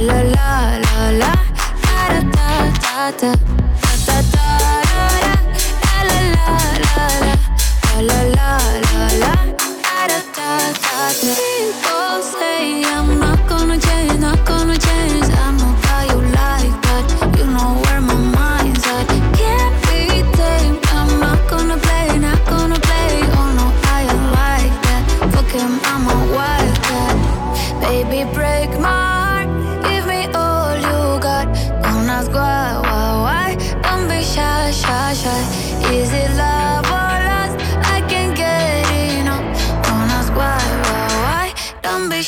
la la la la. La, da da da da,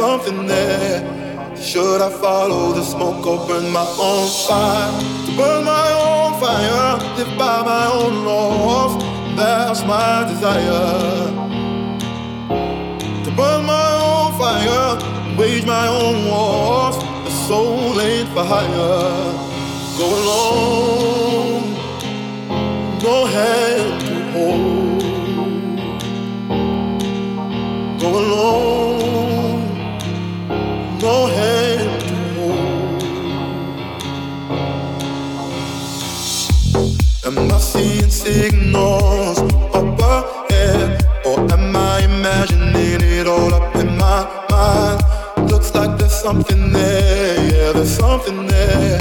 something there. Should I follow the smoke or burn my own fire? To burn my own fire, live by my own laws. That's my desire. To burn my own fire, wage my own wars. The soul ain't for hire. Go alone, go hand signals up ahead? Or am I imagining it all up in my mind? Looks like there's something there, yeah, there's something there.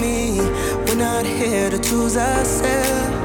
Me. We're not here to choose ourselves.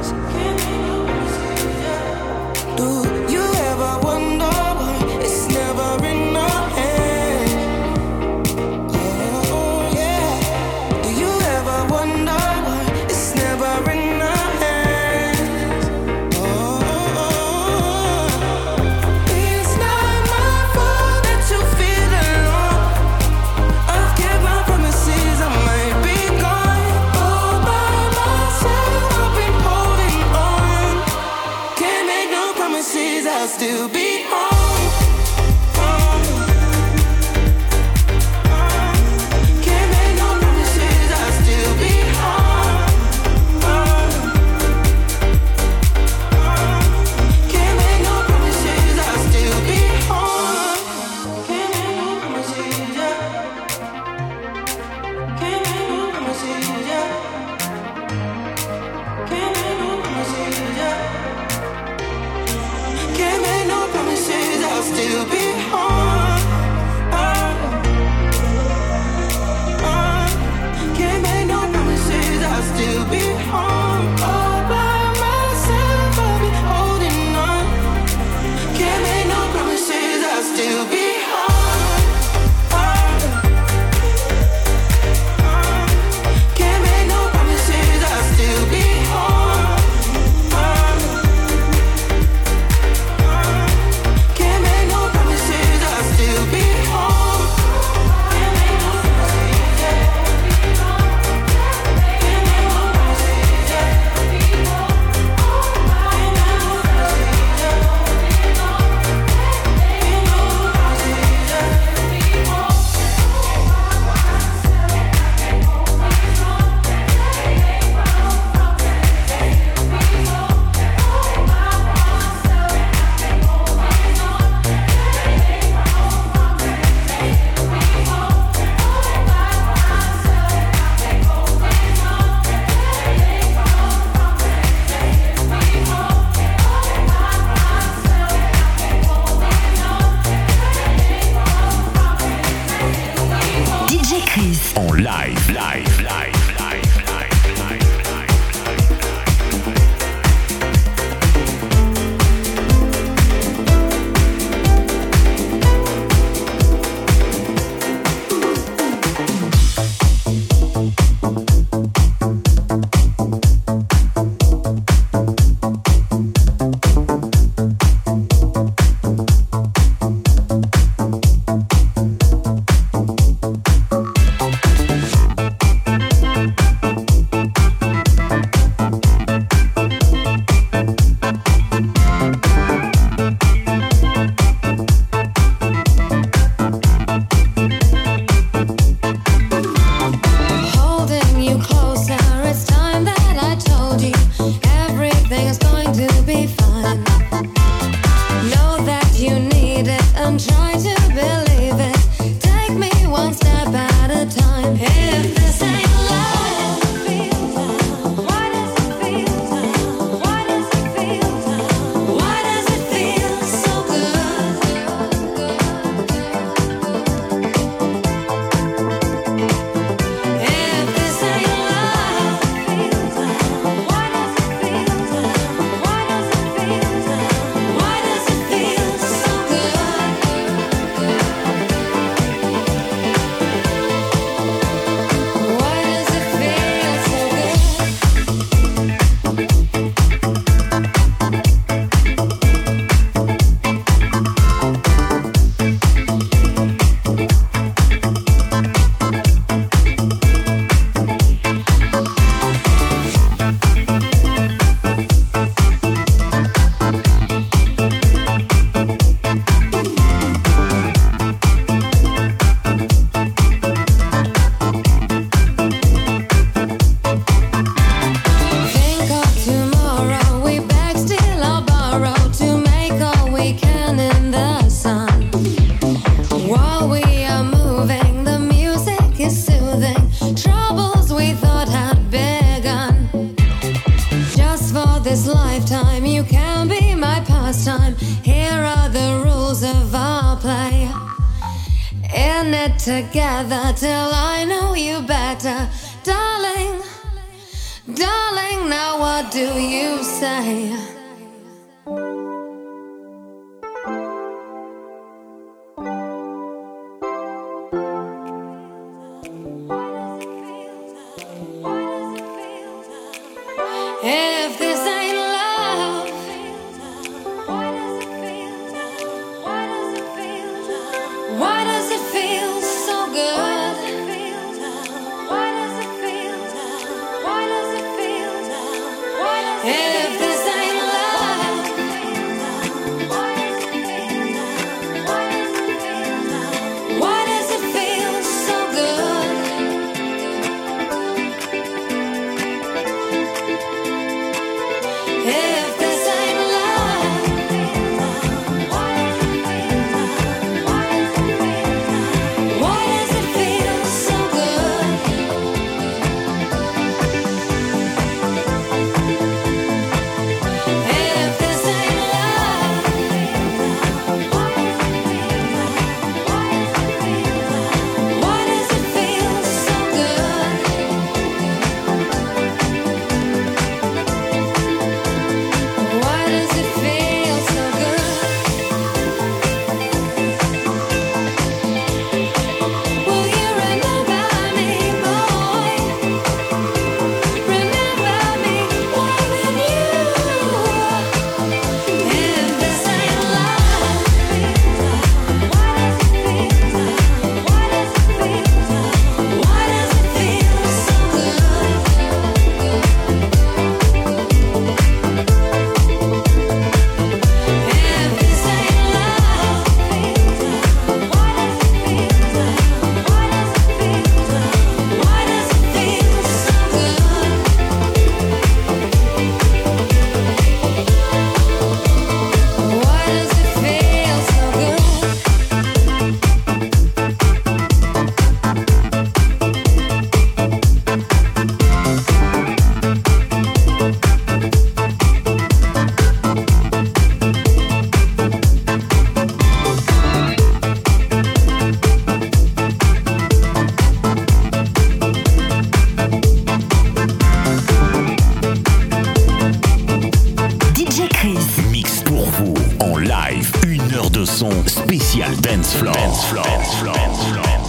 spécial Dance Floor. Dance Floor. Dance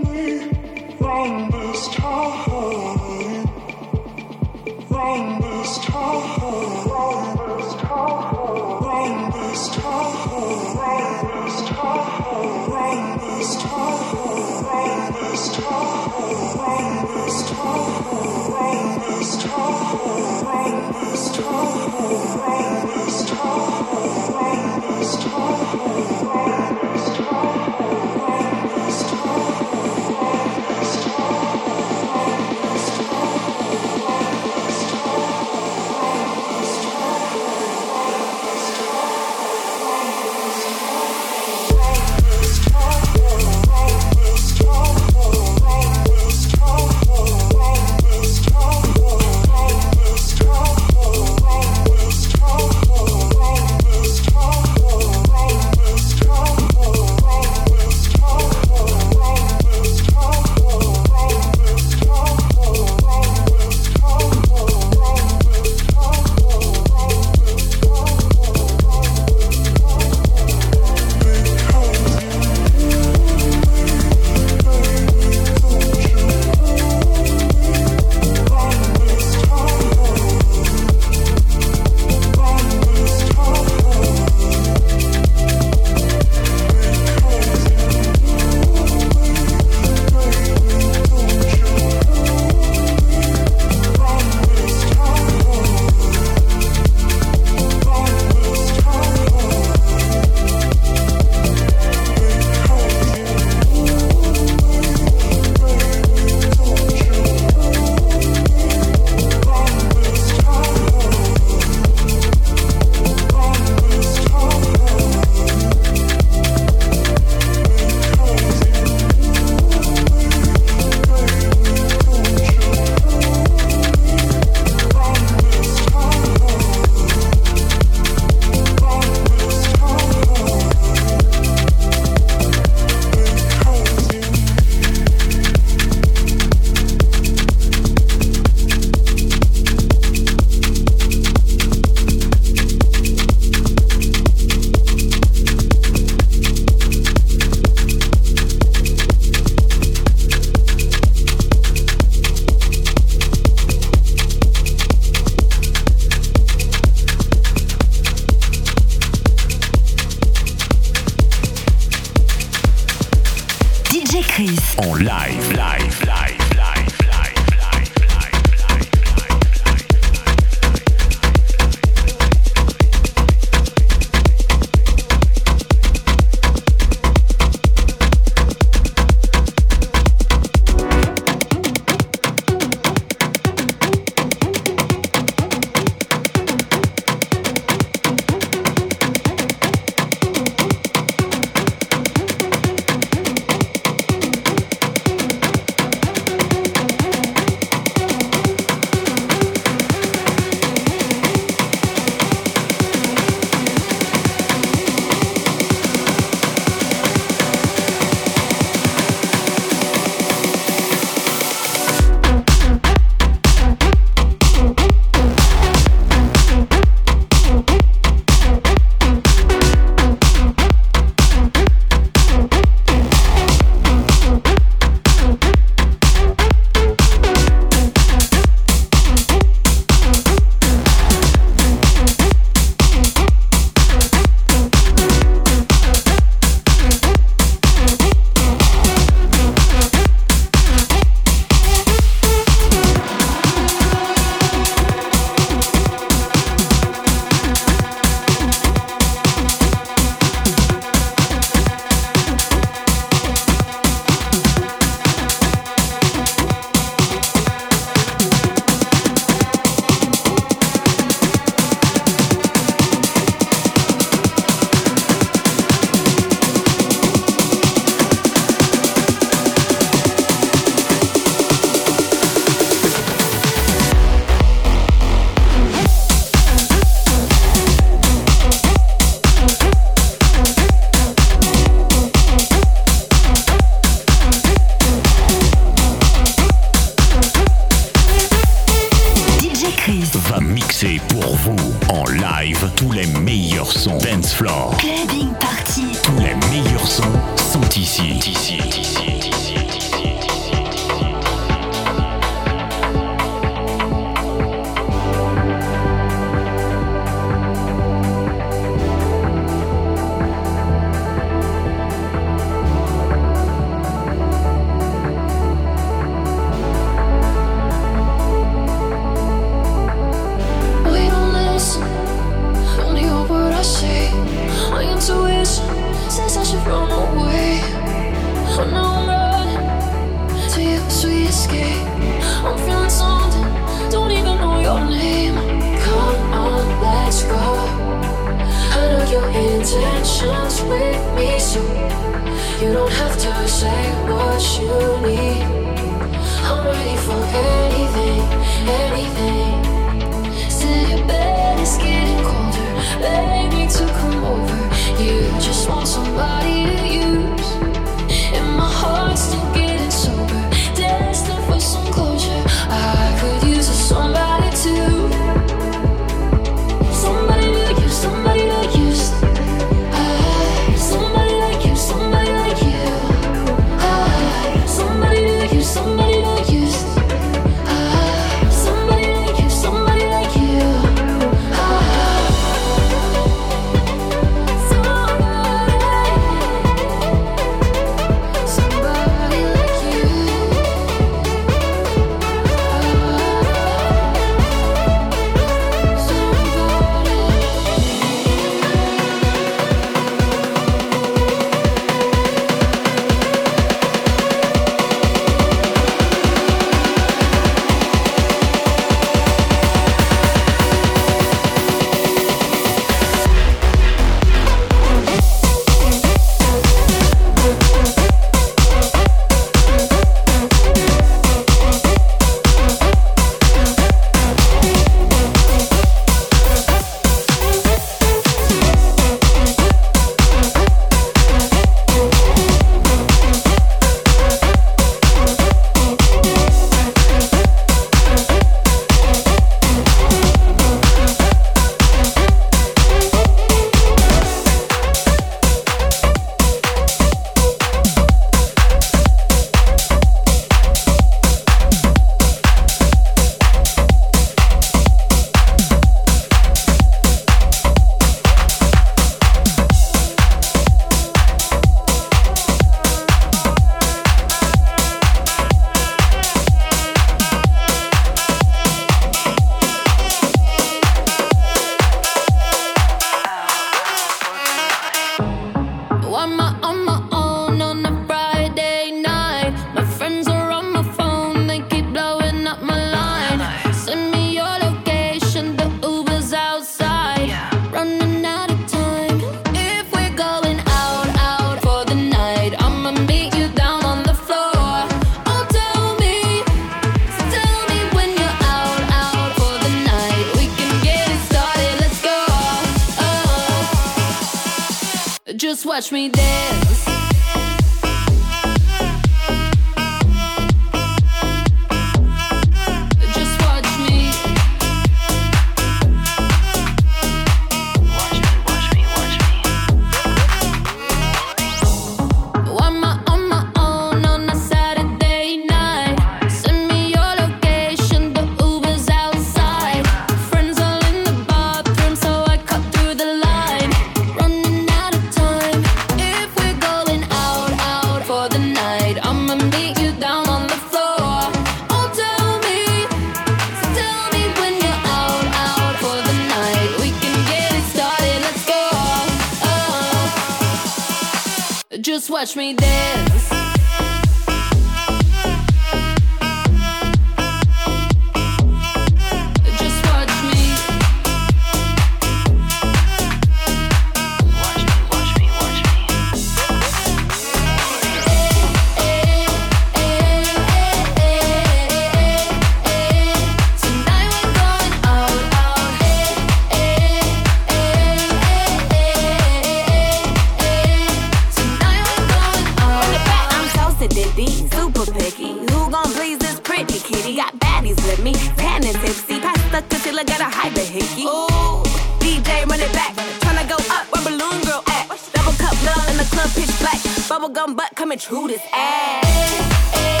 super picky. Who gon' please this pretty kitty? Got baddies with me, tan and tipsy. Pasta concealer, got a the hickey. Ooh, DJ run it back, tryna go up where balloon girl at. Double cup love in the club pitch black. Bubblegum butt coming true this ass.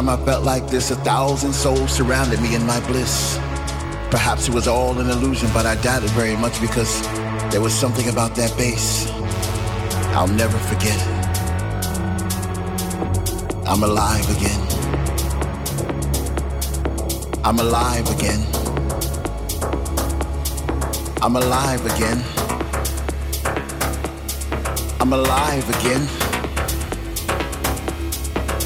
Time I felt like this, a thousand souls surrounded me in my bliss. Perhaps it was all an illusion, but I doubt it very much because there was something about that bass. I'll never forget it. I'm alive again. I'm alive again. I'm alive again. I'm alive again.